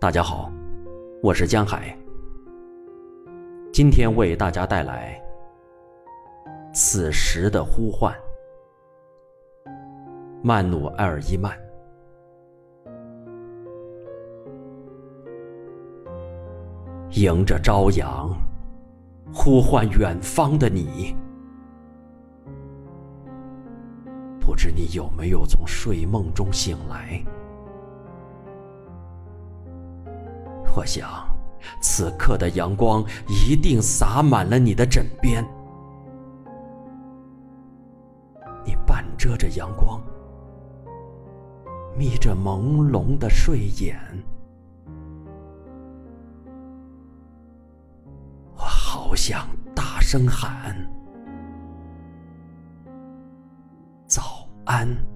大家好，我是江海。今天为大家带来《此时的呼唤》，曼努埃尔·伊曼。迎着朝阳，呼唤远方的你。不知你有没有从睡梦中醒来？我想，此刻的阳光一定洒满了你的枕边。你半遮着阳光，眯着朦胧的睡眼。我好想大声喊：早安。